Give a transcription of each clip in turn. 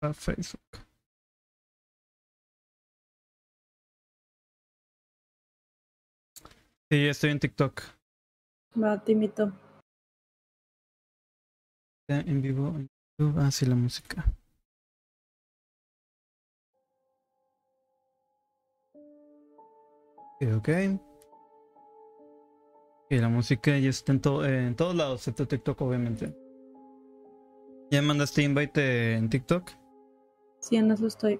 A Facebook. Sí, estoy en TikTok. Va, te invito. En vivo en YouTube. Ah, sí, la música. Ok. Y la música ya está en, to- en todos lados, excepto TikTok, obviamente. ¿Ya mandaste invite en TikTok? Sí, en eso estoy.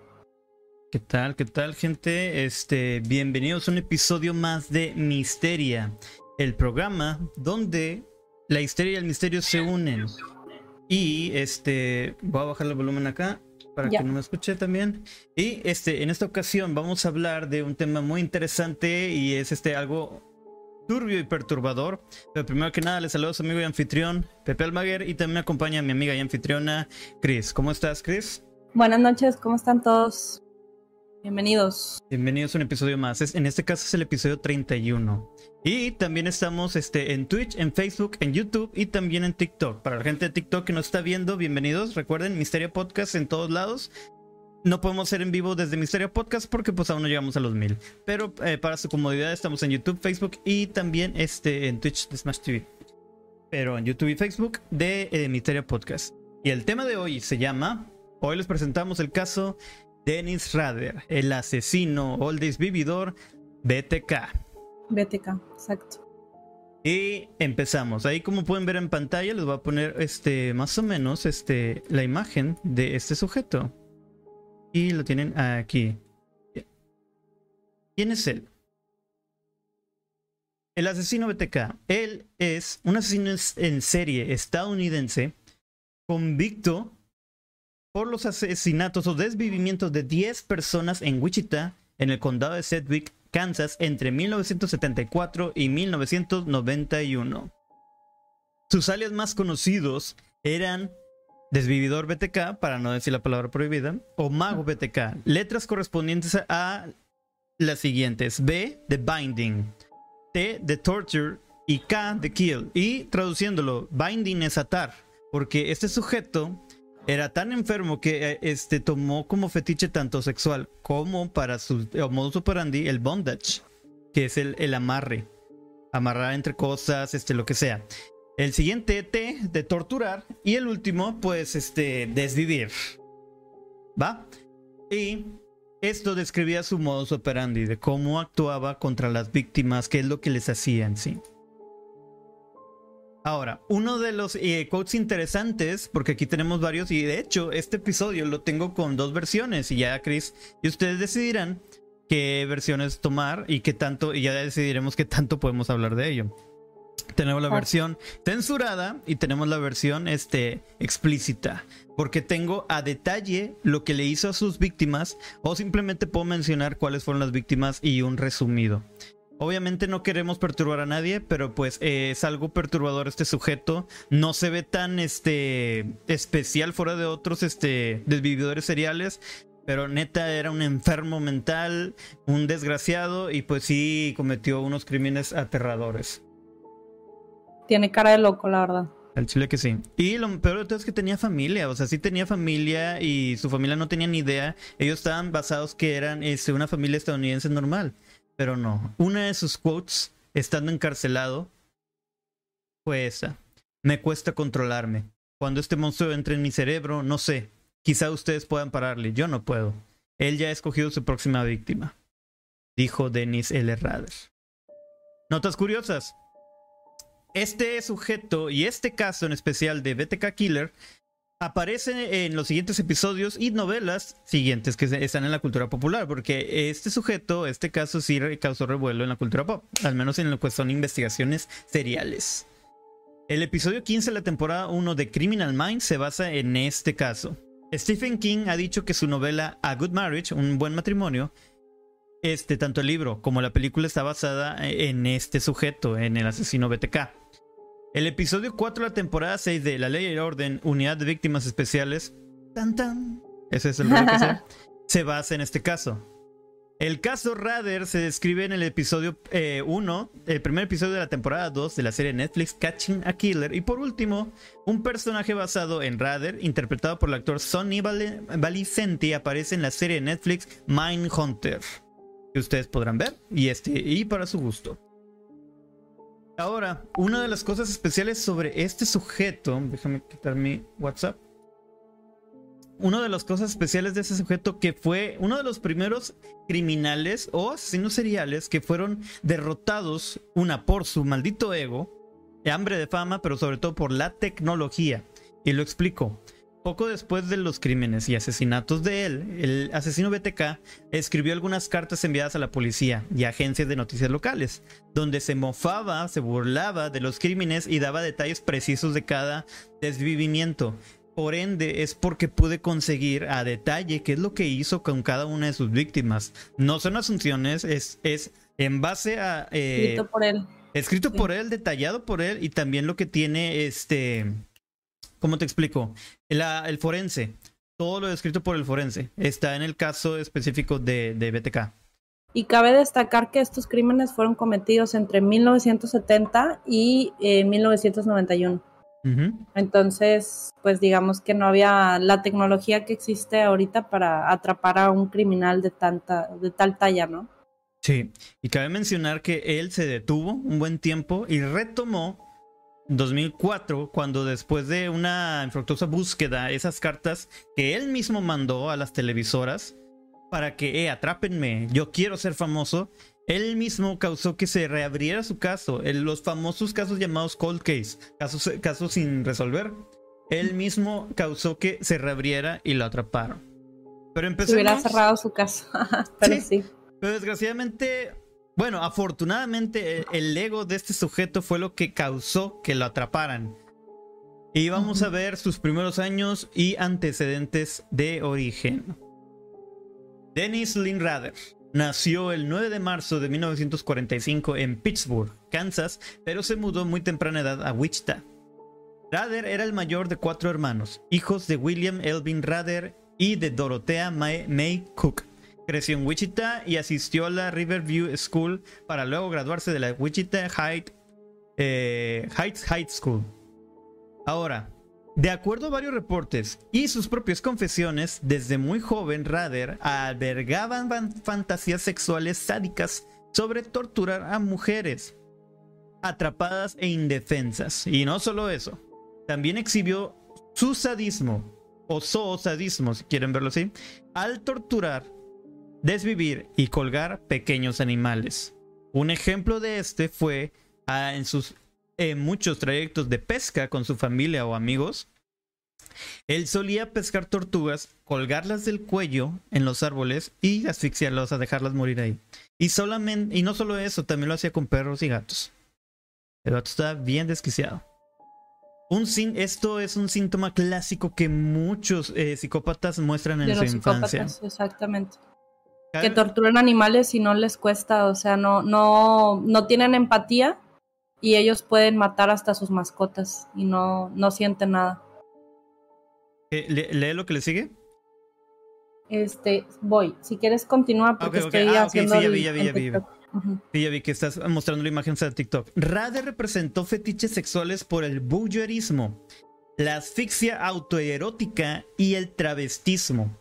¿Qué tal? ¿Qué tal, gente? Este, bienvenidos a un episodio más de Misteria, el programa donde la histeria y el misterio se unen. Y este, voy a bajar el volumen acá para Ya. que no me escuche también. Y este, en esta ocasión vamos a hablar de un tema muy interesante y es este algo turbio y perturbador. Pero primero que nada, les saludo a su amigo y anfitrión Pepe Almaguer y también me acompaña mi amiga y anfitriona Chris. ¿Cómo estás, Chris? Buenas noches, ¿cómo están todos? Bienvenidos. Bienvenidos a un episodio más. Es- en este caso es el episodio 31. Y también estamos este, en Twitch, en Facebook, en YouTube y también en TikTok. Para la gente de TikTok que nos está viendo, bienvenidos. Recuerden, Misterio Podcast en todos lados. No podemos ser en vivo desde Misterio Podcast porque pues aún no llegamos a los mil. Pero eh, para su comodidad estamos en YouTube, Facebook y también este, en Twitch de Smash TV. Pero en YouTube y Facebook de eh, Misterio Podcast. Y el tema de hoy se llama... Hoy les presentamos el caso Dennis Rader, el asesino oldies vividor BTK. BTK, exacto. Y empezamos. Ahí como pueden ver en pantalla les voy a poner este más o menos este la imagen de este sujeto. Y lo tienen aquí. ¿Quién es él? El asesino BTK. Él es un asesino en- serie estadounidense convicto por los asesinatos o desvivimientos de 10 personas en Wichita, en el condado de Sedgwick, Kansas, entre 1974 y 1991. Sus alias más conocidos eran Desvividor BTK, para no decir la palabra prohibida, o Mago BTK, letras correspondientes a las siguientes: B de Binding, T de Torture y K de Kill. Y traduciéndolo, Binding es atar, porque este sujeto era tan enfermo que eh, este, tomó como fetiche tanto sexual como para su modus operandi el bondage, que es el, el amarre. Amarrar entre cosas, este, lo que sea. El siguiente T de torturar. Y el último, pues, este, desvivir. ¿Va? Y esto describía su modus operandi, de cómo actuaba contra las víctimas, qué es lo que les hacía en sí. Ahora, uno de los eh, quotes interesantes, porque aquí tenemos varios, y de hecho, este episodio lo tengo con dos versiones, y ya, Chris, y ustedes decidirán qué versiones tomar y qué tanto, y ya decidiremos qué tanto podemos hablar de ello. Tenemos la Ah. versión censurada y tenemos la versión este, explícita. Porque tengo a detalle lo que le hizo a sus víctimas. O simplemente puedo mencionar cuáles fueron las víctimas y un resumido. Obviamente no queremos perturbar a nadie, pero pues eh, es algo perturbador este sujeto. No se ve tan este especial fuera de otros este desvividores seriales. Pero neta era un enfermo mental, un desgraciado y pues sí cometió unos crímenes aterradores. Tiene cara de loco, la verdad. Al chile que sí. Y lo peor de todo es que tenía familia, o sea, sí tenía familia y su familia no tenía ni idea. Ellos estaban basados que eran este, una familia estadounidense normal, pero no. Una de sus quotes, estando encarcelado, fue esa. Me cuesta controlarme. Cuando este monstruo entre en mi cerebro, no sé. Quizá ustedes puedan pararle, yo no puedo. Él ya ha escogido su próxima víctima, dijo Dennis L. Rader. Notas curiosas. Este sujeto y este caso en especial de BTK Killer aparece en los siguientes episodios y novelas siguientes que están en la cultura popular, porque este sujeto, este caso sí causó revuelo en la cultura pop, al menos en lo que son investigaciones seriales. El episodio 15 de la temporada 1 de Criminal Minds se basa en este caso. Stephen King ha dicho que su novela A Good Marriage, un buen matrimonio, este, tanto el libro como la película está basada en este sujeto, en el asesino BTK. El episodio 4 de la temporada 6 de La Ley y el Orden, Unidad de Víctimas Especiales, tan tan, ese es el que se basa en este caso. El caso Rader se describe en el episodio 1, eh, el primer episodio de la temporada 2 de la serie Netflix Catching a Killer. Y por último, un personaje basado en Rader, interpretado por el actor Sonny Valicenti, aparece en la serie Netflix Mindhunter, que ustedes podrán ver y, este, y para su gusto. Ahora, una de las cosas especiales sobre este sujeto, déjame quitar mi WhatsApp una de las cosas especiales de ese sujeto que fue uno de los primeros criminales o asesinos seriales que fueron derrotados, una por su maldito ego, hambre de fama, pero sobre todo por la tecnología. Y lo explico. Poco después de los crímenes y asesinatos de él, el asesino BTK escribió algunas cartas enviadas a la policía y agencias de noticias locales, donde se mofaba, se burlaba de los crímenes y daba detalles precisos de cada desvivimiento. Por ende, es porque pude conseguir a detalle qué es lo que hizo con cada una de sus víctimas. No son asunciones, es, es en base a... Eh, escrito por él. Escrito por él, detallado por él y también lo que tiene este... ¿Cómo te explico? el forense. Todo lo escrito por el forense. Está en el caso específico de, de BTK. Y cabe destacar que estos crímenes fueron cometidos entre 1970 y 1991. Eh, entonces, pues digamos que no había la tecnología que existe ahorita para atrapar a un criminal de tanta, de tal talla, ¿no? Sí, y cabe mencionar que él se detuvo un buen tiempo y retomó 2004 cuando después de una infructuosa búsqueda esas cartas que él mismo mandó a las televisoras para que, eh, atrápenme, yo quiero ser famoso, él mismo causó que se reabriera su caso, en los famosos casos llamados cold case, casos, casos sin resolver. Él mismo causó que se reabriera y lo atraparon. Pero empezó. Hubiera cerrado su caso. pero sí, Pero desgraciadamente, bueno, afortunadamente el ego de este sujeto fue lo que causó que lo atraparan. Y vamos a ver sus primeros años y antecedentes de origen. Dennis Linrader Nació el 9 de marzo de 1945 en Pittsburgh, Kansas, pero se mudó muy temprana edad a Wichita. Rader era el mayor de cuatro hermanos, hijos de William Elvin Rader y de Dorothea May, Cook. Creció en Wichita y asistió a la Riverview School para luego graduarse de la Wichita eh, Heights High School. Ahora, de acuerdo a varios reportes y sus propias confesiones, desde muy joven Rader albergaban fantasías sexuales sádicas sobre torturar a mujeres atrapadas e indefensas. Y no solo eso, también exhibió su sadismo, o zoosadismo si quieren verlo así, al torturar, desvivir y colgar pequeños animales. Un ejemplo de este fue ah, en sus en muchos trayectos de pesca con su familia o amigos, él solía pescar tortugas, colgarlas del cuello en los árboles y asfixiarlas, a dejarlas morir ahí. Y, solamente, y no solo eso, también lo hacía con perros y gatos. El gato está bien desquiciado. Un esto es un síntoma clásico que muchos eh, psicópatas muestran en su infancia. Exactamente. Que torturan animales y no les cuesta, o sea, no, no, no tienen empatía y ellos pueden matar hasta sus mascotas y no, no sienten nada. Eh, ¿Lee lo que le sigue? Este, voy. Si quieres continúa porque estoy ah, haciendo sí, ya vi, ya vi, ya vi. Sí, ya vi que estás mostrando la imagen de TikTok. Rade representó fetiches sexuales por el voyeurismo, la asfixia autoerótica y el travestismo.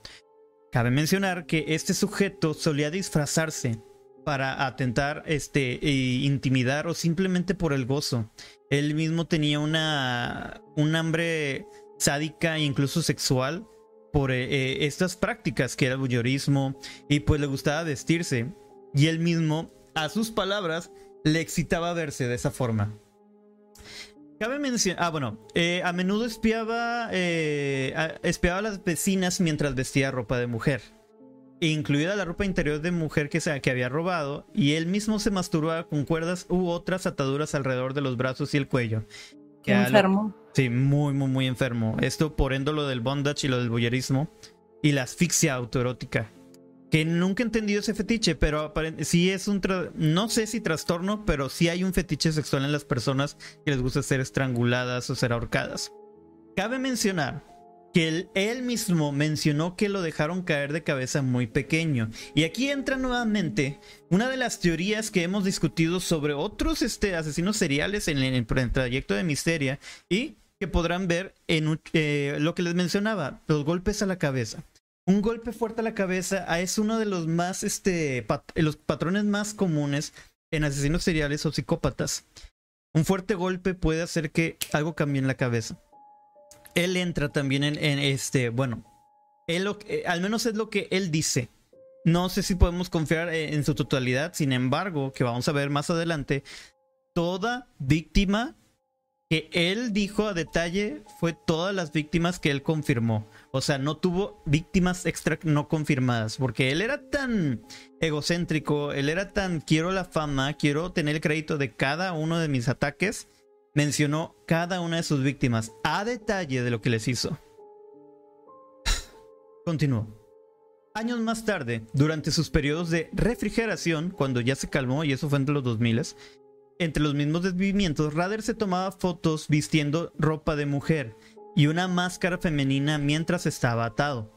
Cabe mencionar que este sujeto solía disfrazarse para atentar, este, e intimidar o simplemente por el gozo. Él mismo tenía una, un hambre sádica e incluso sexual por eh, eh, estas prácticas que era el voyeurismo y pues le gustaba vestirse y él mismo, a sus palabras, le excitaba verse de esa forma. Cabe mencionar, ah bueno, eh, a menudo espiaba, espiaba a las vecinas mientras vestía ropa de mujer incluida la ropa interior de mujer que, se, que había robado, y él mismo se masturbaba con cuerdas u otras ataduras alrededor de los brazos y el cuello. Qué enfermo. sí, muy, muy, muy enfermo. Esto por endo lo del bondage y lo del boyerismo y la asfixia autoerótica. Que nunca he entendido ese fetiche, pero sí es un... No sé si trastorno, pero sí hay un fetiche sexual en las personas que les gusta ser estranguladas o ser ahorcadas. Cabe mencionar que él, mismo mencionó que lo dejaron caer de cabeza muy pequeño. Y aquí entra nuevamente una de las teorías que hemos discutido sobre otros este, asesinos seriales en, el trayecto de Misteria y que podrán ver en eh, lo que les mencionaba, los golpes a la cabeza. Un golpe fuerte a la cabeza ah, es uno de los más, este, los patrones más comunes en asesinos seriales o psicópatas. Un fuerte golpe puede hacer que algo cambie en la cabeza él entra también en, este, bueno, él eh, al menos es lo que él dice. No sé si podemos confiar en, en su totalidad, sin embargo, que vamos a ver más adelante, toda víctima que él dijo a detalle fue todas las víctimas que él confirmó. O sea, no tuvo víctimas extra no confirmadas, porque él era tan egocéntrico, él era tan quiero la fama, quiero tener el crédito de cada uno de mis ataques, mencionó cada una de sus víctimas a detalle de lo que les hizo. Continuó. Años más tarde, durante sus periodos de refrigeración, cuando ya se calmó, y eso fue entre los 2000, entre los mismos desvivimientos, Rader se tomaba fotos vistiendo ropa de mujer y una máscara femenina mientras estaba atado.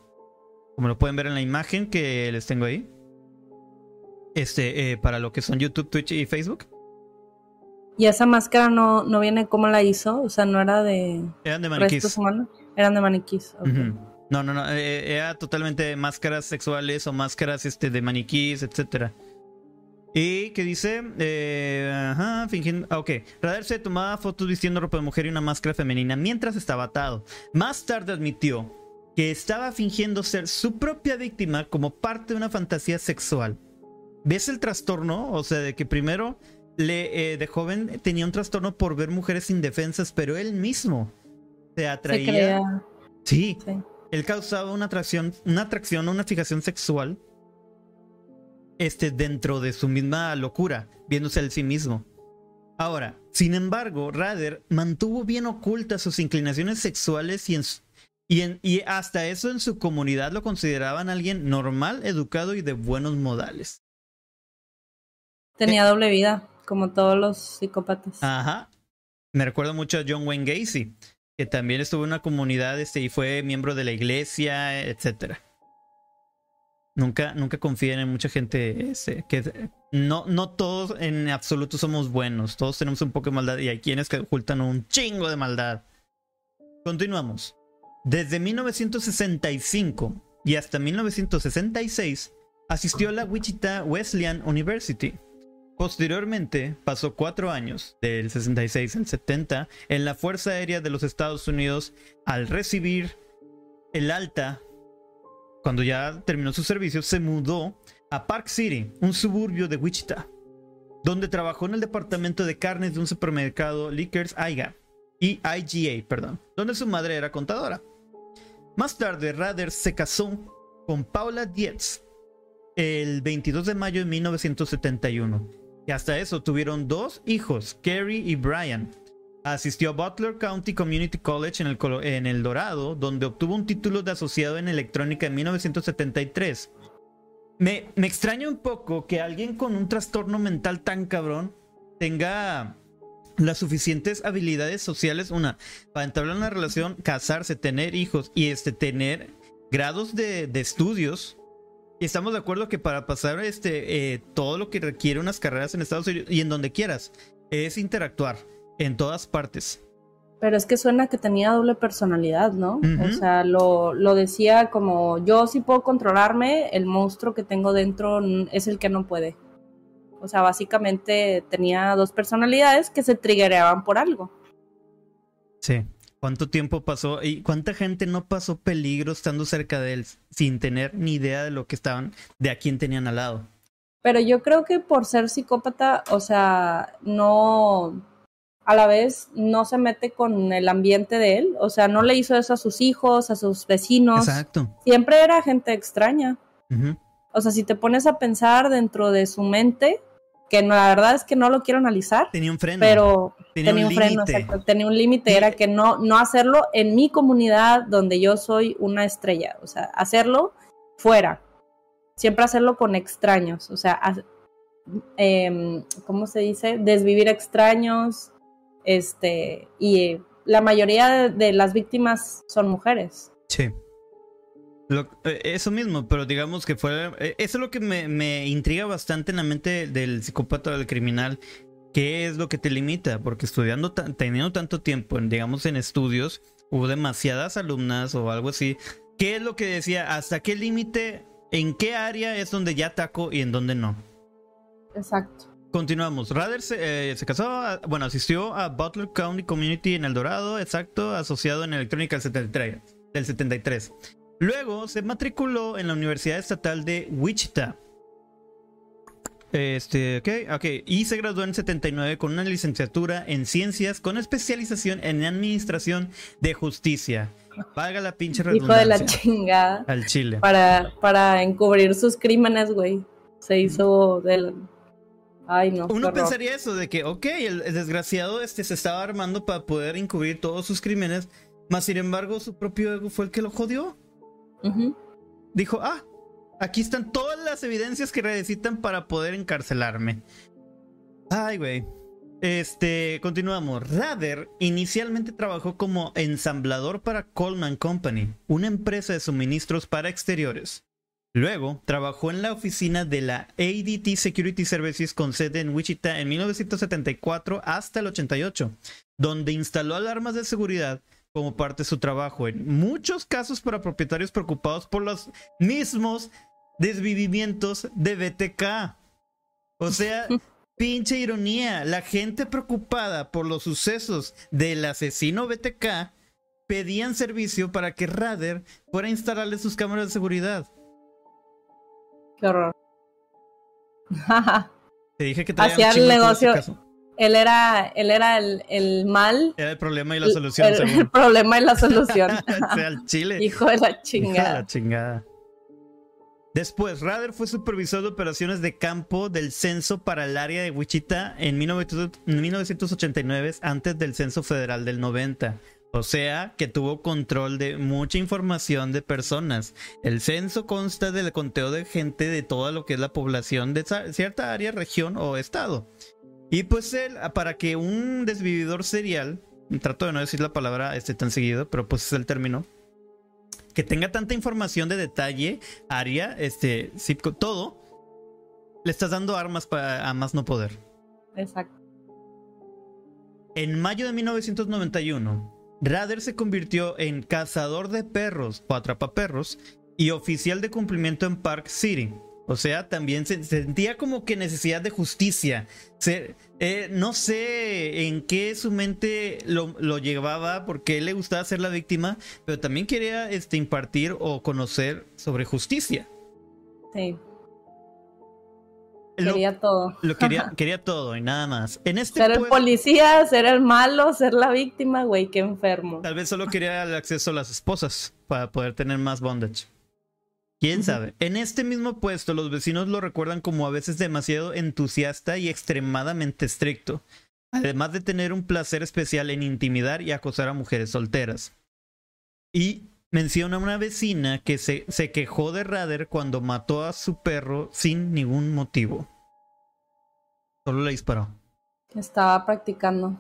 Como lo pueden ver en la imagen que les tengo ahí. Este, eh, para lo que son YouTube, Twitch y Facebook. Y esa máscara no, no viene como la hizo, o sea, no era de. Eran de maniquís. Eran de maniquís. No, no, no. Eh, era totalmente máscaras sexuales o máscaras este, de maniquís, etcétera. Y que dice, eh, ajá, fingiendo, ah, ok, Rader se tomaba fotos vistiendo ropa de mujer y una máscara femenina mientras estaba atado. Más tarde admitió que estaba fingiendo ser su propia víctima como parte de una fantasía sexual. ¿Ves el trastorno? O sea, de que primero le, eh, de joven tenía un trastorno por ver mujeres indefensas, pero él mismo se atraía. sí, Él causaba una atracción, una atracción, una fijación sexual este, dentro de su misma locura, viéndose a sí mismo. Ahora, sin embargo, Rader mantuvo bien ocultas sus inclinaciones sexuales y, y, y hasta eso en su comunidad lo consideraban alguien normal, educado y de buenos modales. Tenía doble vida como todos los psicópatas. Ajá. Me recuerdo mucho a John Wayne Gacy, que también estuvo en una comunidad este, y fue miembro de la iglesia, etcétera. Nunca, nunca confíen en mucha gente este, que no, no todos en absoluto somos buenos. Todos tenemos un poco de maldad y hay quienes que ocultan un chingo de maldad. Continuamos. Desde 1965 y hasta 1966 asistió a la Wichita Wesleyan University, Posteriormente, pasó cuatro años, del 66 al 70, en la Fuerza Aérea de los Estados Unidos al recibir el alta. Cuando ya terminó su servicio, se mudó a Park City, un suburbio de Wichita, donde trabajó en el departamento de carnes de un supermercado Liquors IGA, y IGA, perdón, donde su madre era contadora. Más tarde, Rader se casó con Paula Dietz el 22 de mayo de 1971 y hasta eso tuvieron dos hijos, Kerry y Brian. Asistió a Butler County Community College en el, en el Dorado, donde obtuvo un título de asociado en electrónica en 1973. Me, me extraña un poco que alguien con un trastorno mental tan cabrón tenga las suficientes habilidades sociales, una, para entablar una relación, casarse, tener hijos y este, tener grados de, de estudios y estamos de acuerdo que para pasar este, eh, todo lo que requiere unas carreras en Estados Unidos y en donde quieras, es interactuar en todas partes. Pero es que suena que tenía doble personalidad, ¿no? O sea, lo, lo, decía como yo sí puedo controlarme, el monstruo que tengo dentro es el que no puede. O sea, básicamente tenía dos personalidades que se triggereaban por algo. Sí. ¿Cuánto tiempo pasó y cuánta gente no pasó peligro estando cerca de él sin tener ni idea de lo que estaban, de a quién tenían al lado? Pero yo creo que por ser psicópata, o sea, no, a la vez no se mete con el ambiente de él, o sea, no le hizo eso a sus hijos, a sus vecinos. Exacto. Siempre era gente extraña. O sea, si te pones a pensar dentro de su mente, que no, la verdad es que no lo quiero analizar. Tenía un freno. Pero tenía, un, freno, Tenía un límite, era que no, no hacerlo en mi comunidad donde yo soy una estrella. O sea, hacerlo fuera. Siempre hacerlo con extraños. O sea, em, ¿cómo se dice? Desvivir extraños. Este, y la mayoría de las víctimas son mujeres. Sí. Eh, eso mismo, pero digamos que fue... Eh, eso es lo que me, intriga bastante en la mente del psicópata o del criminal. ¿Qué es lo que te limita? Porque estudiando, teniendo tanto tiempo, digamos, en estudios, hubo demasiadas alumnas o algo así. ¿Qué es lo que decía? ¿Hasta qué límite? ¿En qué área es donde ya ataco y en dónde no? Exacto. Continuamos. Rader se, eh, casó, bueno, asistió a Butler County Community en El Dorado, exacto, asociado en electrónica del 73, del 73. Luego se matriculó en la Universidad Estatal de Wichita. Este, ok, ok. Y se graduó en 79 con una licenciatura en ciencias con especialización en administración de justicia. Paga la pinche redundancia. Hijo de la chingada. Al Chile. Para, para encubrir sus crímenes, güey. Se hizo del Ay, no. Uno pensaría eso, de que, ok, el, desgraciado este se estaba armando para poder encubrir todos sus crímenes, más sin embargo su propio ego fue el que lo jodió. Dijo, ah, aquí están todas las evidencias que necesitan para poder encarcelarme. Ay, güey. Este, continuamos. Rader inicialmente trabajó como ensamblador para Coleman Company, una empresa de suministros para exteriores. Luego, trabajó en la oficina de la ADT Security Services con sede en Wichita en 1974 hasta el 88, donde instaló alarmas de seguridad como parte de su trabajo en muchos casos para propietarios preocupados por los mismos desvivimientos de BTK. O sea, pinche ironía, la gente preocupada por los sucesos del asesino BTK pedían servicio para que Rader fuera a instalarle sus cámaras de seguridad. Qué horror. Te dije que hacía el negocio. Él era, él era el, mal. Era el problema y la solución. El, problema y la solución. el chile. Hijo de la chingada. de la chingada. Después, Rader fue supervisor de operaciones de campo del censo para el área de Wichita en 1989, antes del censo federal del 90. O sea, que tuvo control de mucha información de personas. El censo consta del conteo de gente de toda lo que es la población de cierta área, región o estado. Y pues él, para que un desvividor serial, trato de no decir la palabra este tan seguido, pero pues es el término, que tenga tanta información de detalle, área, este, todo, le estás dando armas para, a más no poder. Exacto. En mayo de 1991, Rader se convirtió en cazador de perros o atrapaperros y oficial de cumplimiento en Park City. O sea, también se sentía como que necesidad de justicia. Eh, no sé en qué su mente lo, llevaba, porque él le gustaba ser la víctima, pero también quería este, impartir o conocer sobre justicia. Sí. Quería todo. Lo quería, quería todo y nada más. En este ser el policía, ser el malo, ser la víctima, güey, qué enfermo. Tal vez solo quería el acceso a las esposas para poder tener más bondage. ¿Quién sabe? En este mismo puesto los vecinos lo recuerdan como a veces demasiado entusiasta y extremadamente estricto, además de tener un placer especial en intimidar y acosar a mujeres solteras. Y menciona una vecina que se, se quejó de Rader cuando mató a su perro sin ningún motivo. Solo le disparó. Estaba practicando.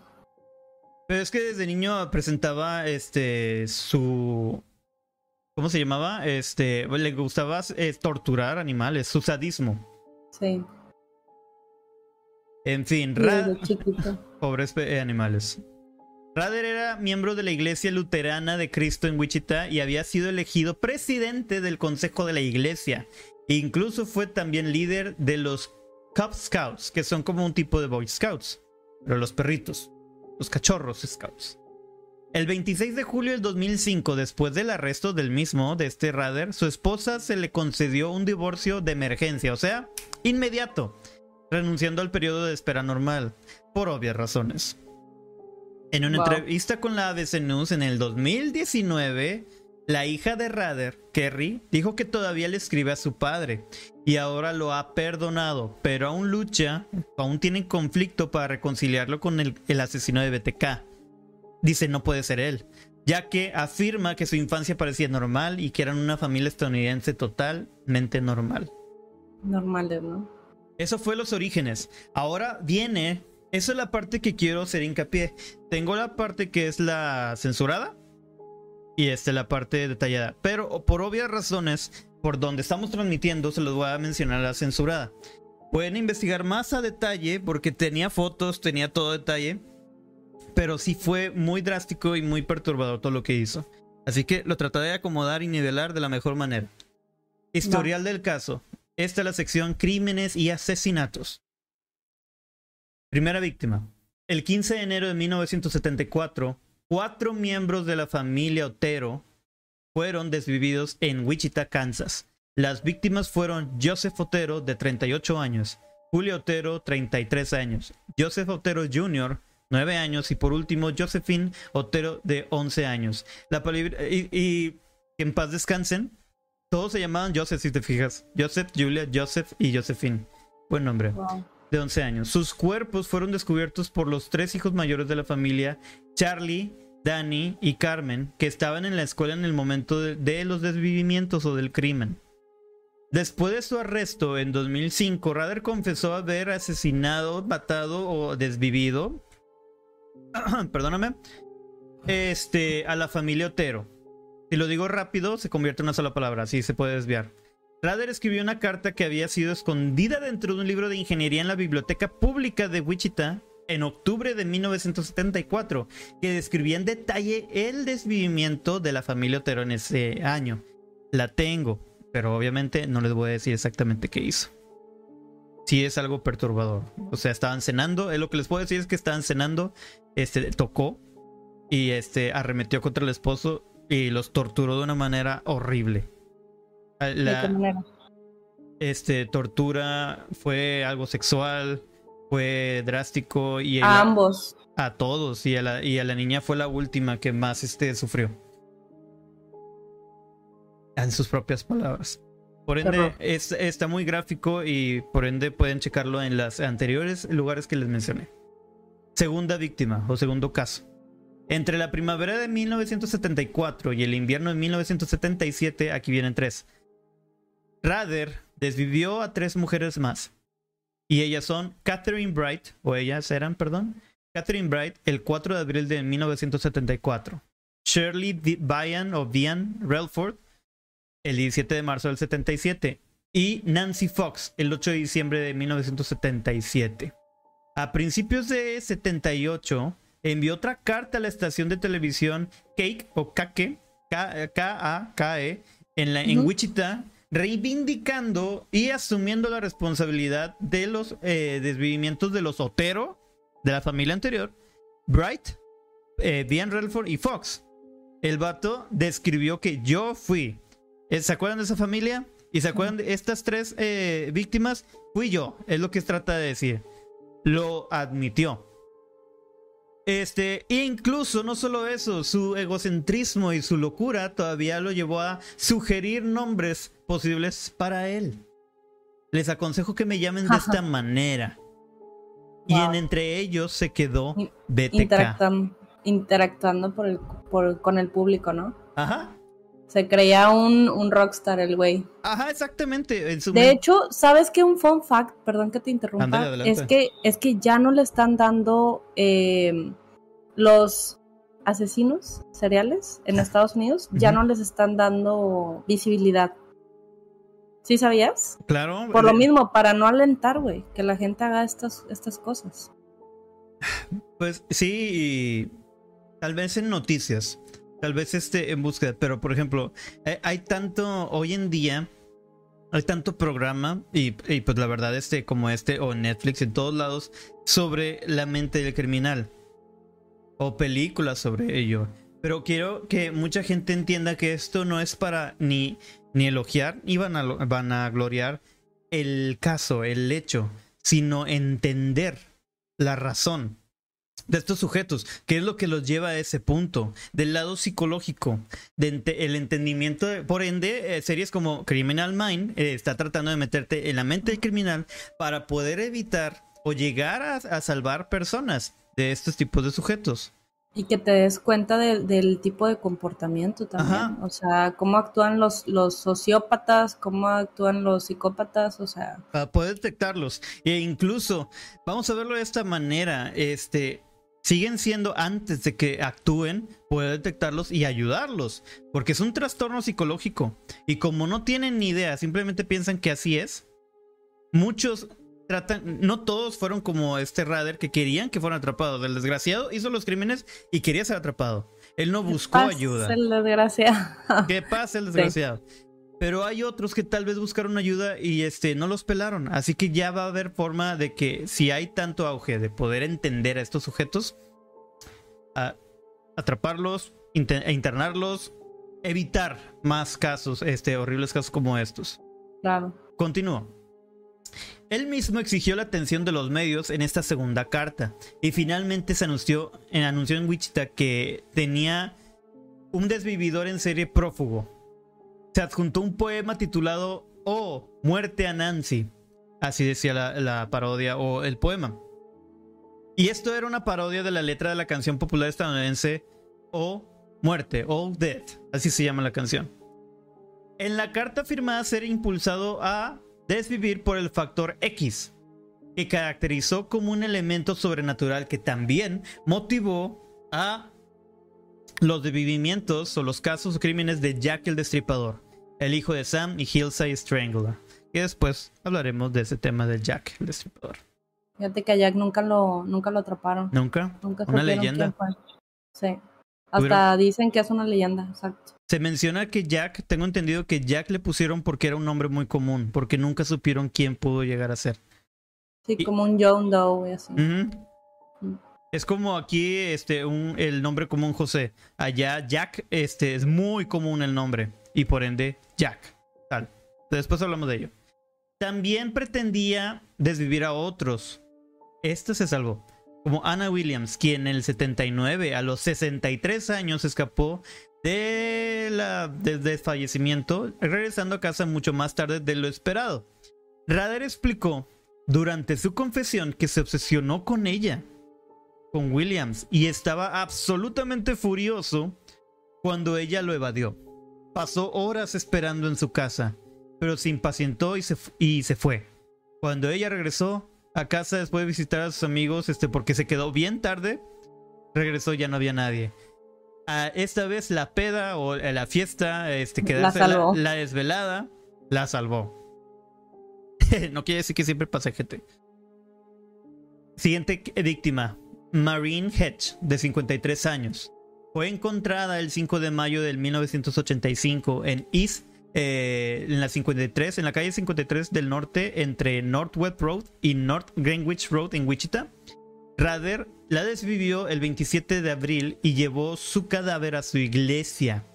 Pero es que desde niño presentaba este su ¿cómo se llamaba? Este le gustaba eh, torturar animales, su sadismo. Sí. En fin, Rader pobres eh, animales. Rader era miembro de la Iglesia Luterana de Cristo en Wichita y había sido elegido presidente del Consejo de la Iglesia. E incluso fue también líder de los Cub Scouts, que son como un tipo de Boy Scouts, pero los perritos, los cachorros Scouts. El 26 de julio del 2005, después del arresto del mismo, de este Rader, su esposa se le concedió un divorcio de emergencia, o sea, inmediato, renunciando al periodo de espera normal, por obvias razones. En una entrevista con la ABC News en el 2019, la hija de Rader, Kerry, dijo que todavía le escribe a su padre y ahora lo ha perdonado, pero aún lucha, aún tiene conflicto para reconciliarlo con el, el asesino de BTK. Dice no puede ser él, ya que afirma que su infancia parecía normal y que eran una familia estadounidense totalmente normal. Normales, ¿no? Eso fue los orígenes. Ahora viene esa es la parte que quiero hacer hincapié. Tengo la parte que es la censurada y este, la parte detallada. Pero por obvias razones, por donde estamos transmitiendo, se los voy a mencionar la censurada. Pueden investigar más a detalle porque tenía fotos, tenía todo detalle. Pero sí fue muy drástico y muy perturbador todo lo que hizo. Así que lo trataré de acomodar y nivelar de la mejor manera. Historial del caso. Esta es la sección Crímenes y Asesinatos. Primera víctima. El 15 de enero de 1974, cuatro miembros de la familia Otero fueron desvividos en Wichita, Kansas. Las víctimas fueron Joseph Otero, de 38 años, Julio Otero, 33 años, Joseph Otero Jr., 9 años, y por último, Josephine Otero, de 11 años. La y, y en paz descansen. Todos se llamaban Joseph, si te fijas. Joseph, Julia, Joseph y Josephine. Buen nombre. De 11 años. Sus cuerpos fueron descubiertos por los tres hijos mayores de la familia, Charlie, Danny y Carmen, que estaban en la escuela en el momento de los desvivimientos o del crimen. Después de su arresto en 2005, Rader confesó haber asesinado, matado o desvivido, perdóname, este, a la familia Otero. Si lo digo rápido, se convierte en una sola palabra, así se puede desviar. Rader escribió una carta que había sido escondida dentro de un libro de ingeniería en la biblioteca pública de Wichita en octubre de 1974, que describía en detalle el desvivimiento de la familia Otero en ese año. La tengo pero obviamente no les voy a decir exactamente qué hizo. Sí es algo perturbador. O sea, estaban cenando. Eh, lo que les puedo decir es que estaban cenando. Este tocó y este arremetió contra el esposo y los torturó de una manera horrible. Ah, ¿De qué manera? Este tortura fue algo sexual, fue drástico y a ambos. A todos y a la, y a la niña fue la última que más este sufrió en sus propias palabras. Por ende, está muy gráfico y por ende pueden checarlo en los anteriores lugares que les mencioné. Segunda víctima o segundo caso. Entre la primavera de 1974 y el invierno de 1977, aquí vienen tres. Rader desvivió a tres mujeres más. Y ellas son Catherine Bright, o ellas eran, perdón, Catherine Bright, el 4 de abril de 1974. Shirley Vian o Vian Relford, el 17 de marzo del 77 y Nancy Fox el 8 de diciembre de 1977. A principios de 78 envió otra carta a la estación de televisión Cake o Kake, K-A-K-E, en, la, en Wichita, reivindicando y asumiendo la responsabilidad de los eh, desvivimientos de los Otero, de la familia anterior, Bright, eh, Relford y Fox. El vato describió que yo fui eh, ¿Se acuerdan de esa familia? ¿Y se acuerdan de estas tres eh, víctimas? Fui yo, es lo que trata de decir. Lo admitió. Este, incluso no solo eso, su egocentrismo y su locura todavía lo llevó a sugerir nombres posibles para él. Les aconsejo que me llamen de esta manera. Y en entre ellos se quedó BTK. Interactuando, por el, con el público, ¿no? Ajá. Se creía un, un rockstar el güey. Ajá, exactamente. de hecho, ¿sabes qué? Un fun fact, perdón que te interrumpa, es que es que ya no le están dando em, los asesinos seriales en Estados Unidos, ya no les están dando visibilidad. ¿Sí sabías? Claro. Por lo eh, mismo, para no alentar, güey, que la gente haga estas, estas cosas. Pues sí, tal vez en noticias tal vez esté en búsqueda, pero por ejemplo, eh, hay, tanto hoy en día, hay tanto programa y, pues la verdad este como este o Netflix en todos lados sobre la mente del criminal o películas sobre ello. Pero quiero que mucha gente entienda que esto no es para ni, ni elogiar ni van a, van a gloriar el caso, el hecho, sino entender la razón de estos sujetos, qué es lo que los lleva a ese punto, del lado psicológico, del el entendimiento, por ende, eh, series como Criminal Mind eh, está tratando de meterte en la mente del criminal para poder evitar o llegar a, salvar personas de estos tipos de sujetos. Y que te des cuenta del tipo de comportamiento también. O sea, cómo actúan los, los sociópatas, cómo actúan los psicópatas, o sea. Para poder detectarlos. E incluso, vamos a verlo de esta manera. Este, siguen siendo antes de que actúen, poder detectarlos y ayudarlos, porque es un trastorno psicológico. Y como no tienen ni idea, simplemente piensan que así es, muchos tratan, no todos fueron como este Rader que querían que fueran atrapados. El desgraciado hizo los crímenes y quería ser atrapado. Él no buscó ayuda. El desgraciado. ¿Qué pasa el desgraciado? Pero hay otros que tal vez buscaron ayuda y este no los pelaron. Así que ya va a haber forma de que si hay tanto auge de poder entender a estos sujetos, atraparlos, e internarlos, evitar más casos, este, horribles casos como estos. Claro. Continúo. Él mismo exigió la atención de los medios en esta segunda carta y finalmente se anunció, anunció en Wichita que tenía un desvividor en serie prófugo se adjuntó un poema titulado Oh, muerte a Nancy. Así decía la, parodia o el poema. Y esto era una parodia de la letra de la canción popular estadounidense Oh, muerte, Oh, death. Así se llama la canción. En la carta afirmaba ser impulsado a desvivir por el factor X, que caracterizó como un elemento sobrenatural que también motivó a los desvivimientos o los casos o crímenes de Jack el Destripador el hijo de Sam y Hillside Strangler. Y después hablaremos de ese tema de Jack, el destripador. Fíjate que a Jack nunca lo, nunca lo atraparon. ¿Nunca? Nunca Una leyenda. Sí. Hasta dicen que es una leyenda, exacto. Se menciona que Jack, tengo entendido que Jack le pusieron porque era un nombre muy común, porque nunca supieron quién pudo llegar a ser. Sí, como un John Doe y así. Mm. Es como aquí este, un, el nombre común José. Allá Jack este, es muy común el nombre y por ende Jack. Tal. Después hablamos de ello. También pretendía desvivir a otros. Esto se salvó. Como Anna Williams, quien en el 79, a los 63 años, escapó de la, del fallecimiento, regresando a casa mucho más tarde de lo esperado. Rader explicó durante su confesión que se obsesionó con ella, con Williams, y estaba absolutamente furioso cuando ella lo evadió. Pasó horas esperando en su casa, pero se impacientó y se, y se fue. Cuando ella regresó a casa después de visitar a sus amigos, este, porque se quedó bien tarde, regresó ya no había nadie. Ah, esta vez la peda o eh, la fiesta, este, quedarse la, la, desvelada, la salvó. no quiere decir que siempre pase gente. Siguiente víctima, Marine Hedge, de 53 años. Fue encontrada el 5 de mayo del 1985 en East, eh, en la 53, en la calle 53 del norte, entre Northwest Road y North Greenwich Road en Wichita. Rader la desvivió el 27 de abril y llevó su cadáver a su iglesia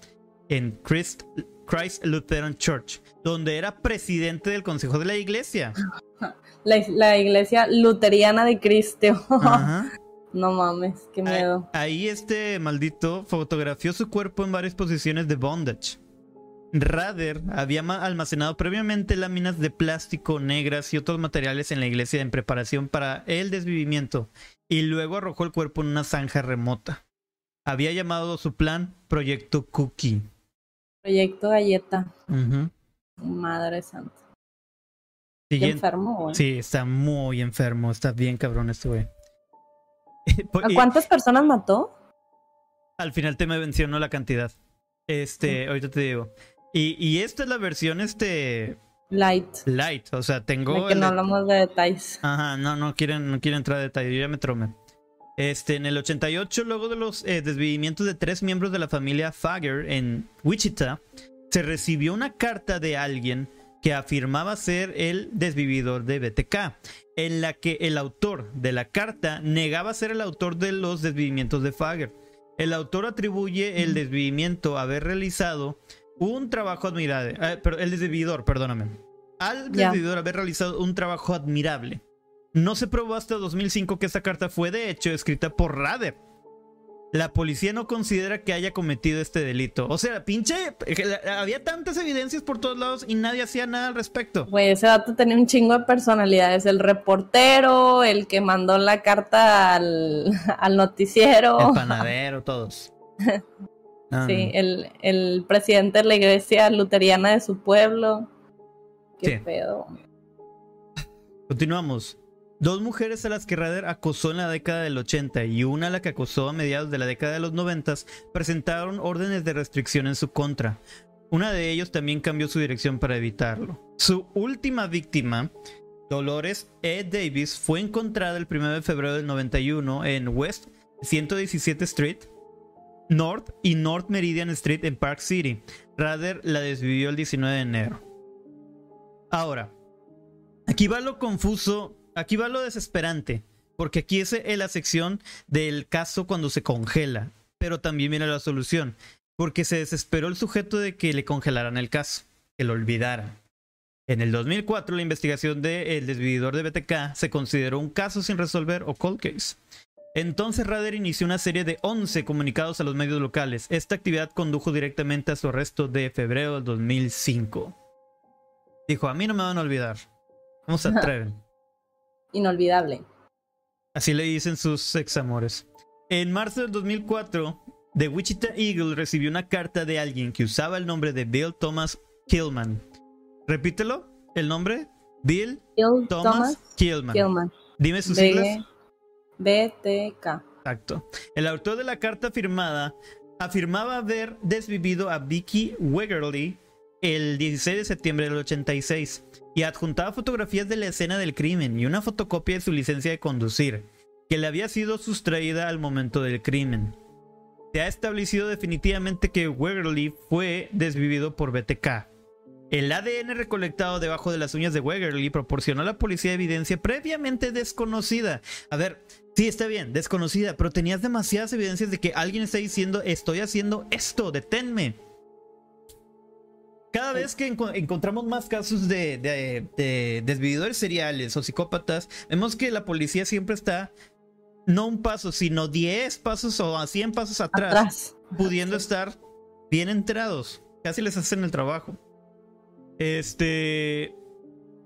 en Christ, Christ Lutheran Church, donde era presidente del consejo de la iglesia. La, la iglesia luteriana de Cristo. Ajá. No mames, qué miedo. Ahí, este maldito fotografió su cuerpo en varias posiciones de bondage. Rader había almacenado previamente láminas de plástico negras y otros materiales en la iglesia en preparación para el desvivimiento y luego arrojó el cuerpo en una zanja remota. Había llamado su plan Proyecto Cookie. Proyecto Galleta. Madre santa. enfermo, güey. Sí, está muy enfermo. Está bien cabrón este güey. ¿A cuántas personas mató? Al final te me mencionó la cantidad. Este, ahorita te digo. Y, y esta es la versión, este. Light. Light. O sea, tengo. que no hablamos de detalles. Ajá, no, no quieren, no quieren entrar a detalles. Yo ya me trome. Este, en el 88, luego de los eh, desvivimientos de tres miembros de la familia Fager en Wichita, se recibió una carta de alguien que afirmaba ser el desvividor de BTK, en la que el autor de la carta negaba ser el autor de los desvivimientos de Fager. El autor atribuye el desvivimiento a haber realizado un trabajo admirable, eh, el desvividor, perdóname, al desvividor haber realizado un trabajo admirable. No se probó hasta 2005 que esta carta fue de hecho escrita por Rader, la policía no considera que haya cometido este delito. O sea, pinche, había tantas evidencias por todos lados y nadie hacía nada al respecto. Güey, ese dato tenía un chingo de personalidades. El reportero, el que mandó la carta al, noticiero. El panadero, todos. sí, el, presidente de la iglesia luteriana de su pueblo. Qué pedo. Continuamos. Dos mujeres a las que Rader acosó en la década del 80 y una a la que acosó a mediados de la década de los 90 presentaron órdenes de restricción en su contra. Una de ellos también cambió su dirección para evitarlo. Su última víctima, Dolores E. Davis, fue encontrada el 1 de febrero del 91 en West 117 Street, North y North Meridian Street en Park City. Rader la desvivió el 19 de enero. Ahora, aquí va lo confuso aquí va lo desesperante, porque aquí es la sección del caso cuando se congela, pero también viene la solución, porque se desesperó el sujeto de que le congelaran el caso, que lo olvidaran. En el 2004, la investigación del desvividor de BTK se consideró un caso sin resolver o cold case. Entonces Rader inició una serie de 11 comunicados a los medios locales. Esta actividad condujo directamente a su arresto de febrero del 2005. Dijo, a mí no me van a olvidar. ¿Cómo se atreven? inolvidable. Así le dicen sus examores. En marzo del 2004, The Wichita Eagle recibió una carta de alguien que usaba el nombre de Bill Thomas Killman. Repítelo, el nombre. Bill, Thomas, Killman. Dime sus siglas. BTK. Exacto. El autor de la carta firmada afirmaba haber desvivido a Vicky Wegerly el 16 de septiembre del 86 y adjuntaba fotografías de la escena del crimen y una fotocopia de su licencia de conducir, que le había sido sustraída al momento del crimen. Se ha establecido definitivamente que Wegerly fue desvivido por BTK. El ADN recolectado debajo de las uñas de Wegerly proporcionó a la policía evidencia previamente desconocida. A ver, sí, está bien, desconocida, pero tenías demasiadas evidencias de que alguien está diciendo, estoy haciendo esto, deténme. Cada vez que encontramos más casos de, de, desvividores seriales o psicópatas, vemos que la policía siempre está no un paso, sino 10 pasos o a 100 pasos atrás, pudiendo estar bien enterados. Casi les hacen el trabajo. Este.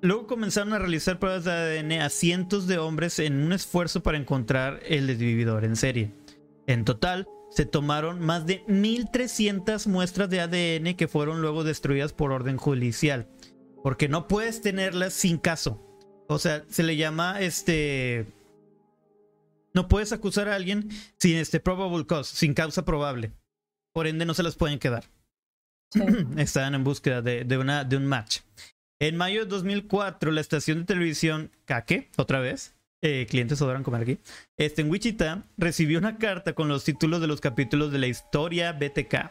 Luego comenzaron a realizar pruebas de ADN a cientos de hombres en un esfuerzo para encontrar el desvividor en serie. En total, se tomaron más de 1300 muestras de ADN que fueron luego destruidas por orden judicial. Porque no puedes tenerlas sin caso. O sea, se le llama este. No puedes acusar a alguien sin este probable cause, sin causa probable. Por ende, no se las pueden quedar. Estaban en búsqueda de, una, de un match. En mayo de 2004, la estación de televisión Kake, otra vez, eh, clientes adoran comer aquí, este, en Wichita recibió una carta con los títulos de los capítulos de la historia BTK.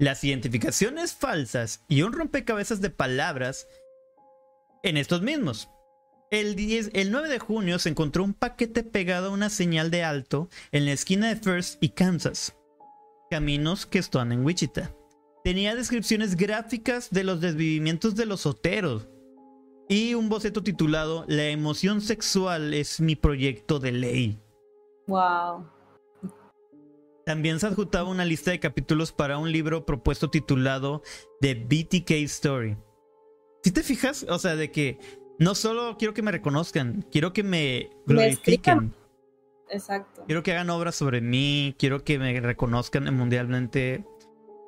Las identificaciones falsas y un rompecabezas de palabras en estos mismos. El, 10, el 9 de junio se encontró un paquete pegado a una señal de alto en la esquina de First y Kansas, caminos que están en Wichita. Tenía descripciones gráficas de los desvivimientos de los soteros, y un boceto titulado La emoción sexual es mi proyecto de ley. Wow. También se adjuntaba una lista de capítulos para un libro propuesto titulado The BTK Story. Si te fijas, o sea, de que no solo quiero que me reconozcan, quiero que me glorifiquen. Exacto. Quiero que hagan obras sobre mí, quiero que me reconozcan mundialmente.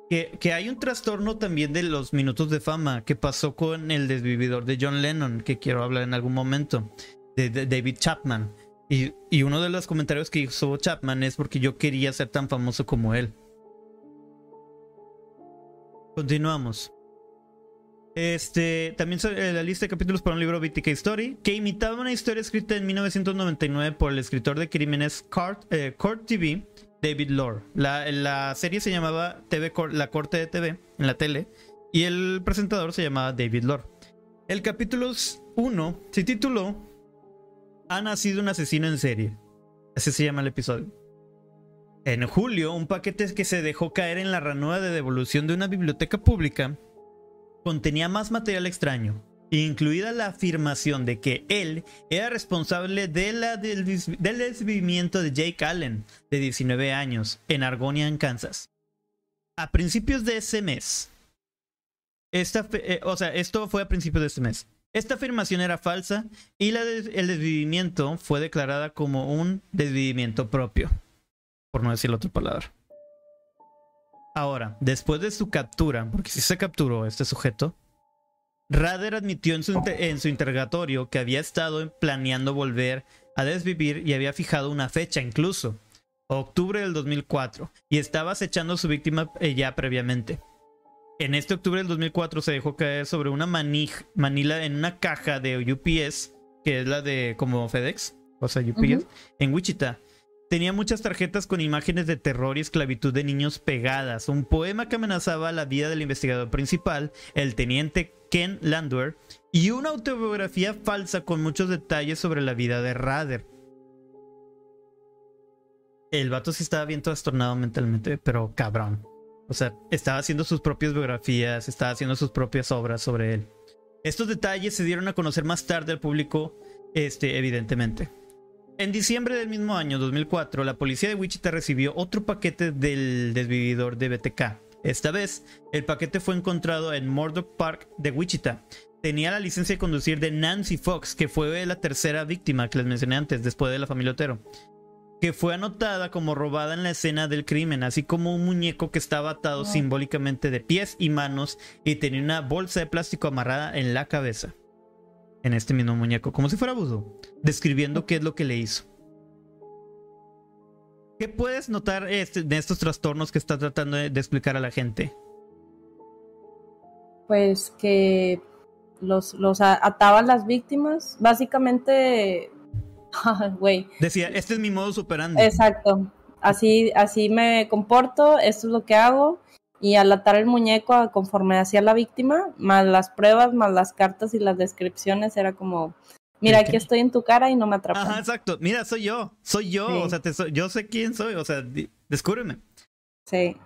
Que, hay un trastorno también de los minutos de fama que pasó con el desvividor de John Lennon, que quiero hablar en algún momento, de, David Chapman. Y, uno de los comentarios que hizo Chapman es porque yo quería ser tan famoso como él. Continuamos. Este, también la lista de capítulos para un libro BTK Story, que imitaba una historia escrita en 1999 por el escritor de crímenes Court, eh, Court TV David Lore. La, serie se llamaba TV, La Corte de TV, en la tele, y el presentador se llamaba David Lore. El capítulo 1 se tituló Ha nacido un asesino en serie. Así se llama el episodio. En julio, un paquete que se dejó caer en la ranura de devolución de una biblioteca pública contenía más material extraño, incluida la afirmación de que él era responsable de la del, desvivimiento de Jake Allen, de 19 años, en Argonia, en Kansas. A principios de ese mes, esta, eh, o sea, esto fue a principios de ese mes. Esta afirmación era falsa y la el desvivimiento fue declarada como un desvivimiento propio, por no decir otra palabra. Ahora, después de su captura, porque si se capturó este sujeto, Rader admitió en su, en su interrogatorio que había estado planeando volver a desvivir y había fijado una fecha incluso, octubre del 2004, y estaba acechando a su víctima eh, ya previamente. En este octubre del 2004 se dejó caer sobre una manila en una caja de UPS, que es la de como FedEx, o sea, UPS, en Wichita. Tenía muchas tarjetas con imágenes de terror y esclavitud de niños pegadas, un poema que amenazaba la vida del investigador principal, el teniente Ken Landwehr, y una autobiografía falsa con muchos detalles sobre la vida de Rader. El vato sí estaba bien trastornado mentalmente, pero cabrón. O sea, estaba haciendo sus propias biografías, estaba haciendo sus propias obras sobre él. Estos detalles se dieron a conocer más tarde al público, este, evidentemente. En diciembre del mismo año, 2004, la policía de Wichita recibió otro paquete del desvividor de BTK. Esta vez, el paquete fue encontrado en Murdoch Park de Wichita. Tenía la licencia de conducir de Nancy Fox, que fue la tercera víctima que les mencioné antes, después de la familia Otero que fue anotada como robada en la escena del crimen, así como un muñeco que estaba atado simbólicamente de pies y manos y tenía una bolsa de plástico amarrada en la cabeza. En este mismo muñeco, como si fuera buzo, describiendo qué es lo que le hizo. ¿Qué puedes notar este, de estos trastornos que está tratando de, explicar a la gente? Pues que los, los ataban las víctimas. Básicamente güey. Decía, este es mi modo superando. Exacto. Así, así me comporto, esto es lo que hago. Y al atar el muñeco conforme hacía la víctima, más las pruebas, más las cartas y las descripciones, era como, mira, aquí estoy en tu cara y no me atrapas. Ajá, exacto. Mira, soy yo, soy yo, o sea, yo sé quién soy, o sea, descúbreme. Sí.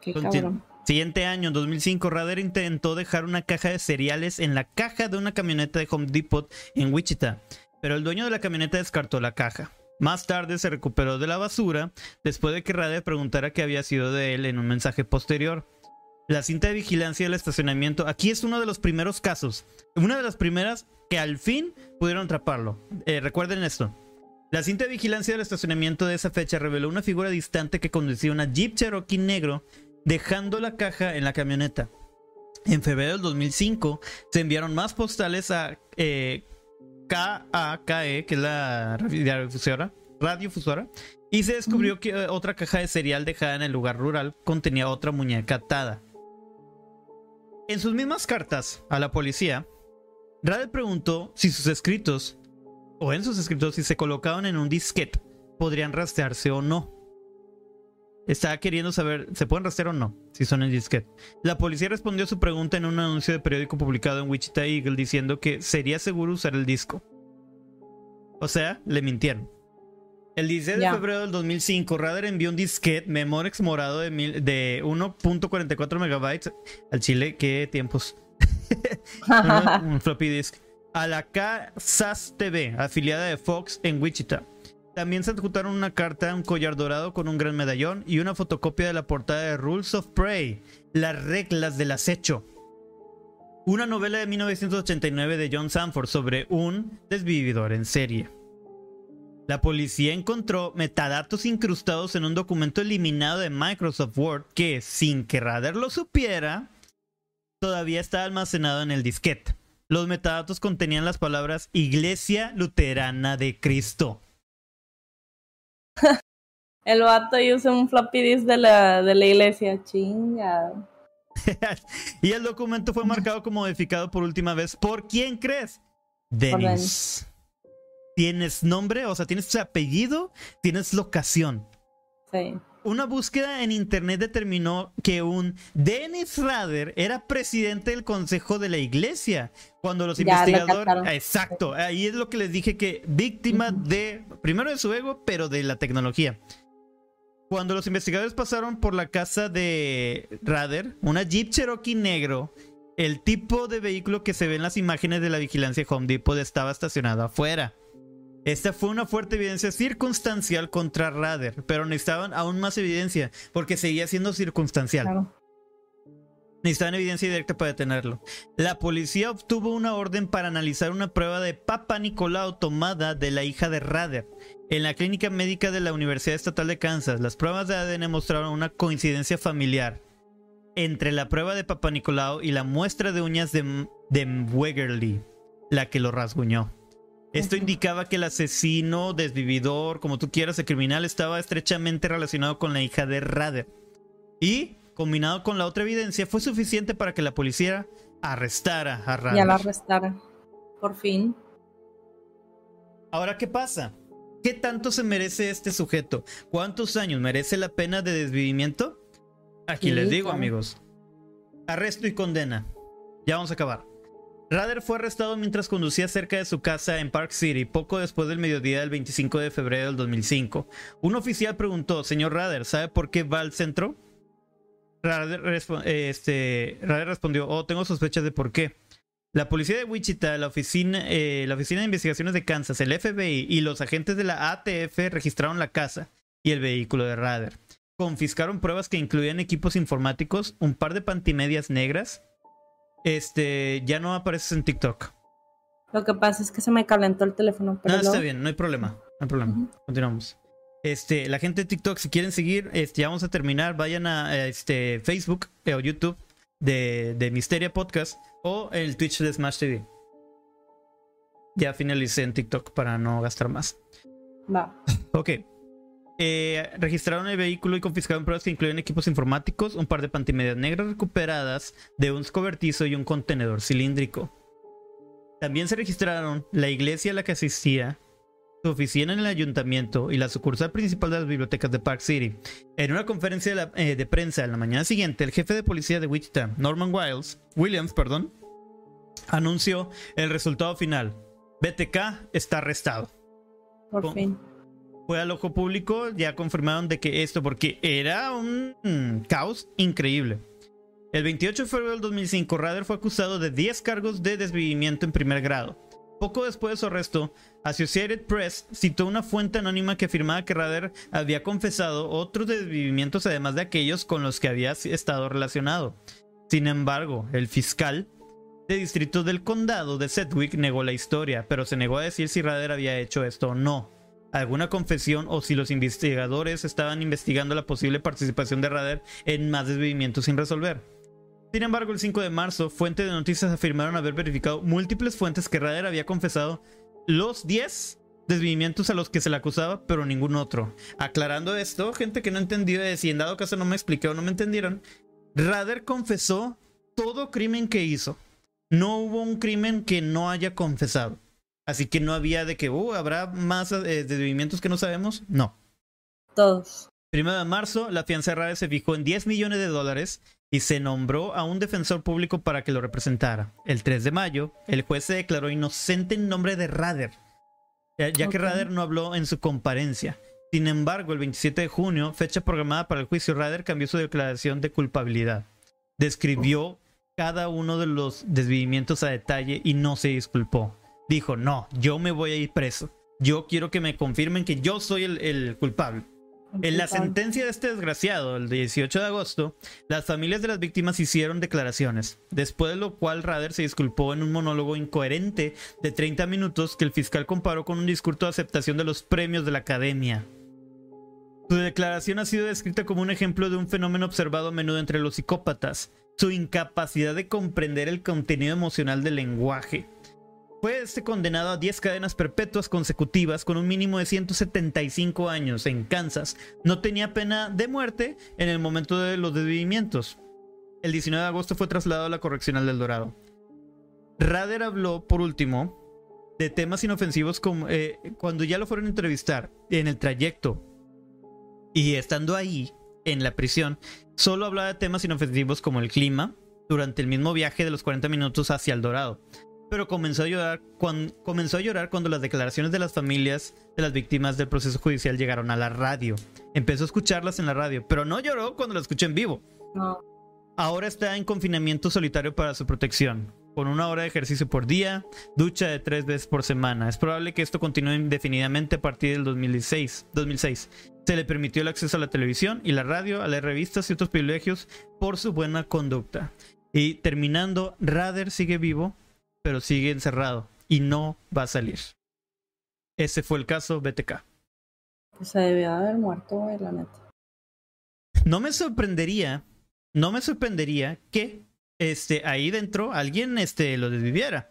Qué cabrón. Siguiente año, 2005, Rader intentó dejar una caja de cereales en la caja de una camioneta de Home Depot en Wichita pero el dueño de la camioneta descartó la caja. Más tarde se recuperó de la basura después de que Rader preguntara qué había sido de él en un mensaje posterior. La cinta de vigilancia del estacionamiento, aquí es uno de los primeros casos, una de las primeras que al fin pudieron atraparlo. Eh, recuerden esto. La cinta de vigilancia del estacionamiento de esa fecha reveló una figura distante que conducía una Jeep Cherokee negro dejando la caja en la camioneta. En febrero del 2005 se enviaron más postales a eh, KAKE, que es la radiodifusora, radiofusora, y se descubrió que eh, otra caja de cereal dejada en el lugar rural contenía otra muñeca atada. En sus mismas cartas a la policía, Rade preguntó si sus escritos, o en sus escritos, si se colocaban en un disquete, podrían rastrearse o no. Estaba queriendo saber, ¿se pueden rastrear o no? Si son en disquete. La policía respondió a su pregunta en un anuncio de periódico publicado en Wichita Eagle diciendo que sería seguro usar el disco. O sea, le mintieron. El 16 de febrero del 2005, Radar envió un disquete Memorex morado de, de 1.44 megabytes al Chile. ¿Qué tiempos? Un floppy disk. A la KSAS TV, afiliada de Fox en Wichita. También se adjuntaron una carta, un collar dorado con un gran medallón y una fotocopia de la portada de Rules of Prey, las reglas del acecho. Una novela de 1989 de John Sanford sobre un desvividor en serie. La policía encontró metadatos incrustados en un documento eliminado de Microsoft Word que, sin que Radar lo supiera, todavía estaba almacenado en el disquete. Los metadatos contenían las palabras Iglesia Luterana de Cristo. el vato usa un floppy disk de la, de la iglesia. Chinga. y el documento fue marcado como modificado por última vez. ¿Por quién crees? Dennis. Tienes nombre, o sea, tienes apellido, tienes locación. Sí. Una búsqueda en internet determinó que un Dennis Rader era presidente del consejo de la iglesia. Cuando los investigadores. Exacto, ahí es lo que les dije que víctima de. Primero de su ego, pero de la tecnología. Cuando los investigadores pasaron por la casa de Rader, una Jeep Cherokee negro, el tipo de vehículo que se ve en las imágenes de la vigilancia Home Depot estaba estacionado afuera. Esta fue una fuerte evidencia circunstancial contra Rader, pero necesitaban aún más evidencia porque seguía siendo circunstancial. Necesitaban evidencia directa para detenerlo. La policía obtuvo una orden para analizar una prueba de Papa Nicolau tomada de la hija de Rader en la clínica médica de la Universidad Estatal de Kansas. Las pruebas de ADN mostraron una coincidencia familiar entre la prueba de Papa Nicolau y la muestra de uñas de, de Wegerly, la que lo rasguñó. Esto indicaba que el asesino, desvividor, como tú quieras, el criminal, estaba estrechamente relacionado con la hija de Rader. Y, combinado con la otra evidencia, fue suficiente para que la policía arrestara a Rader. Ya la arrestara. Por fin. Ahora, ¿qué pasa? ¿Qué tanto se merece este sujeto? ¿Cuántos años merece la pena de desvivimiento? Aquí les digo, amigos. Arresto y condena. Ya vamos a acabar. Rader fue arrestado mientras conducía cerca de su casa en Park City, poco después del mediodía del 25 de febrero del 2005. Un oficial preguntó, señor Rader, ¿sabe por qué va al centro? Rader, este, respondió, oh, tengo sospechas de por qué. La policía de Wichita, la oficina, eh, la oficina de investigaciones de Kansas, el FBI y los agentes de la ATF registraron la casa y el vehículo de Rader. Confiscaron pruebas que incluían equipos informáticos, un par de pantimedias negras, este, ya no apareces en TikTok. Lo que pasa es que se me calentó el teléfono. Pero no, está bien, no hay problema. No hay problema. Continuamos. Este, la gente de TikTok, si quieren seguir, este, ya vamos a terminar. Vayan a este, Facebook eh, o YouTube de, de Misteria Podcast o el Twitch de Smash TV. Ya finalicé en TikTok para no gastar más. Va. Ok. Eh, registraron el vehículo y confiscaron pruebas que incluyen equipos informáticos, un par de pantimedias negras recuperadas de un cobertizo y un contenedor cilíndrico. También se registraron la iglesia a la que asistía, su oficina en el ayuntamiento y la sucursal principal de las bibliotecas de Park City. En una conferencia de, eh, de prensa en la mañana siguiente, el jefe de policía de Wichita, Norman Wiles, Williams, perdón, anunció el resultado final. BTK está arrestado. Por fin fue al ojo público, ya confirmaron de que esto, porque era un caos increíble. El 28 de febrero del 2005, Rader fue acusado de 10 cargos de desvivimiento en primer grado. Poco después de su arresto, Associated Press citó una fuente anónima que afirmaba que Rader había confesado otros desvivimientos además de aquellos con los que había estado relacionado. Sin embargo, el fiscal de distrito del condado de Sedgwick negó la historia, pero se negó a decir si Rader había hecho esto o no alguna confesión o si los investigadores estaban investigando la posible participación de Rader en más desvivimientos sin resolver. Sin embargo, el 5 de marzo, fuentes de noticias afirmaron haber verificado múltiples fuentes que Rader había confesado los 10 desvivimientos a los que se le acusaba, pero ningún otro. Aclarando esto, gente que no entendió, de si en dado caso no me expliqué o no me entendieron, Rader confesó todo crimen que hizo. No hubo un crimen que no haya confesado. Así que no había de que, uh, ¿habrá más eh, desvivimientos que no sabemos? No. Todos. Primero de marzo, la fianza de se fijó en 10 millones de dólares y se nombró a un defensor público para que lo representara. El 3 de mayo, el juez se declaró inocente en nombre de Rader, ya, que Rader no habló en su comparencia. Sin embargo, el 27 de junio, fecha programada para el juicio, Rader cambió su declaración de culpabilidad. Describió cada uno de los desvivimientos a detalle y no se disculpó dijo, no, yo me voy a ir preso. Yo quiero que me confirmen que yo soy el, culpable. En la sentencia de este desgraciado, el 18 de agosto, las familias de las víctimas hicieron declaraciones, después de lo cual Rader se disculpó en un monólogo incoherente de 30 minutos que el fiscal comparó con un discurso de aceptación de los premios de la academia. Su declaración ha sido descrita como un ejemplo de un fenómeno observado a menudo entre los psicópatas, su incapacidad de comprender el contenido emocional del lenguaje. Fue este condenado a 10 cadenas perpetuas consecutivas con un mínimo de 175 años en Kansas. No tenía pena de muerte en el momento de los desvivimientos. El 19 de agosto fue trasladado a la correccional del Dorado. Rader habló, por último, de temas inofensivos como eh, cuando ya lo fueron a entrevistar en el trayecto y estando ahí en la prisión, solo hablaba de temas inofensivos como el clima durante el mismo viaje de los 40 minutos hacia el Dorado pero comenzó a llorar cuando, comenzó a llorar cuando las declaraciones de las familias de las víctimas del proceso judicial llegaron a la radio. Empezó a escucharlas en la radio, pero no lloró cuando la escuché en vivo. No. Ahora está en confinamiento solitario para su protección, con una hora de ejercicio por día, ducha de tres veces por semana. Es probable que esto continúe indefinidamente a partir del 2016. 2006. Se le permitió el acceso a la televisión y la radio, a las revistas y otros privilegios por su buena conducta. Y terminando, Rader sigue vivo pero sigue encerrado y no va a salir. Ese fue el caso BTK. Se debió haber muerto, la neta. No me sorprendería, no me sorprendería que este, ahí dentro alguien este, lo desviviera.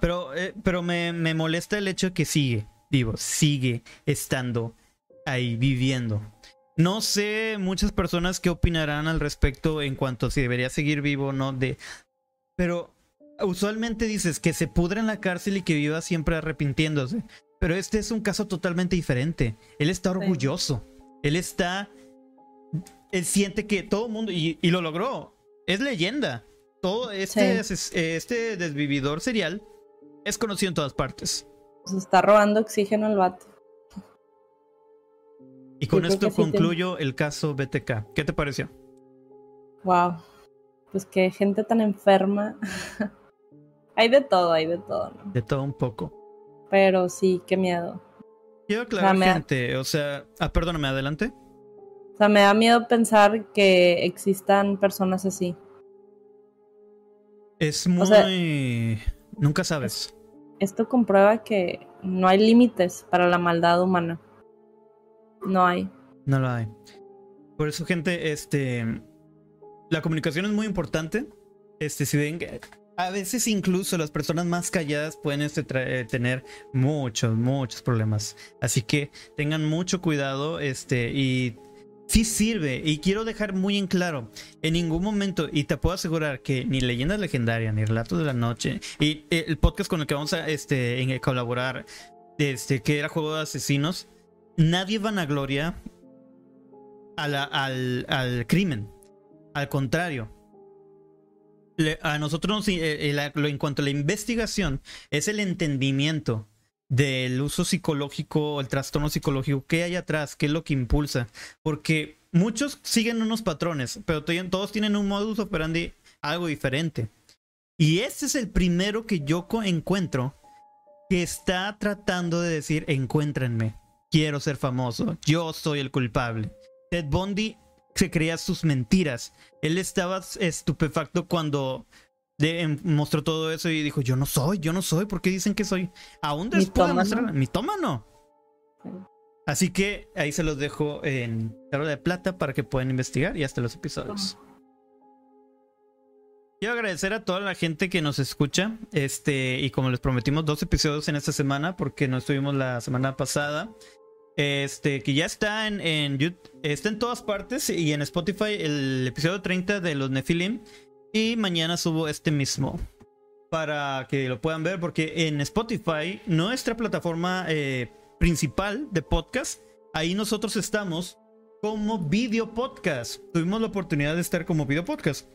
Pero, eh, pero me, me molesta el hecho de que sigue vivo, sigue estando ahí viviendo. No sé muchas personas qué opinarán al respecto en cuanto a si debería seguir vivo o no de pero usualmente dices que se pudra en la cárcel y que viva siempre arrepintiéndose. Pero este es un caso totalmente diferente. Él está orgulloso. Él está. Él siente que todo el mundo. Y, lo logró. Es leyenda. Todo este, este desvividor serial es conocido en todas partes. Se está robando oxígeno al vato. Y con esto concluyo el caso BTK. ¿Qué te pareció? Wow. Pues que gente tan enferma. hay de todo, hay de todo. De todo un poco. Pero sí, qué miedo. Quiero aclarar, gente, o sea, ah, perdóname, adelante. O sea, me da miedo pensar que existan personas así. Es muy... Nunca sabes. Esto comprueba que no hay límites para la maldad humana. No hay. No lo hay. Por eso, gente, este... La comunicación es muy importante. Este, si ven a veces incluso las personas más calladas pueden este, eh, tener muchos, muchos problemas. Así que tengan mucho cuidado este, y sí sirve. Y quiero dejar muy en claro, en ningún momento, y te puedo asegurar que ni leyendas legendarias, ni relatos de la noche, y el podcast con el que vamos a este, colaborar, este, que era Juego de Asesinos, nadie vanagloria a al, al crimen. Al contrario, a nosotros eh, eh, en cuanto a la investigación es el entendimiento del uso psicológico, el trastorno psicológico, qué hay atrás, qué es lo que impulsa, porque muchos siguen unos patrones, pero todos tienen un modus operandi algo diferente. Y este es el primero que yo encuentro que está tratando de decir, encuéntrenme, quiero ser famoso, yo soy el culpable. Ted Bundy se creía sus mentiras. Él estaba estupefacto cuando mostró todo eso y dijo, yo no soy, yo no soy, ¿por qué dicen que soy? Aún después de mostrar, mitómano. Así que ahí se los dejo en Tarot de Plata para que puedan investigar y hasta los episodios. Quiero agradecer a toda la gente que nos escucha. Este, y como les prometimos, dos episodios en esta semana, porque no estuvimos la semana pasada. Este, que ya está en, en YouTube, está en todas partes y en Spotify el episodio 30 de los Nephilim. Y mañana subo este mismo para que lo puedan ver, porque en Spotify, nuestra plataforma eh, principal de podcast, ahí nosotros estamos como video podcast. Tuvimos la oportunidad de estar como video podcast.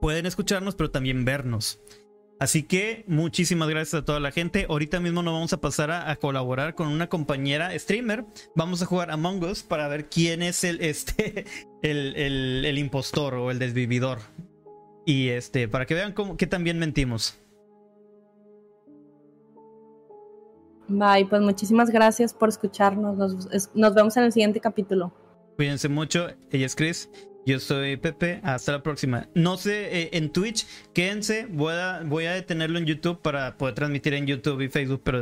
Pueden escucharnos, pero también vernos. Así que muchísimas gracias a toda la gente. Ahorita mismo nos vamos a pasar a, colaborar con una compañera streamer. Vamos a jugar Among Us para ver quién es el, este, el, impostor o el desvividor. Y este, para que vean cómo, que también mentimos. Bye, pues muchísimas gracias por escucharnos. Nos, nos vemos en el siguiente capítulo. Cuídense mucho. Ella es Chris. Yo soy Pepe, hasta la próxima. No sé, eh, en Twitch, quédense, voy a, voy a detenerlo en YouTube para poder transmitir en YouTube y Facebook, pero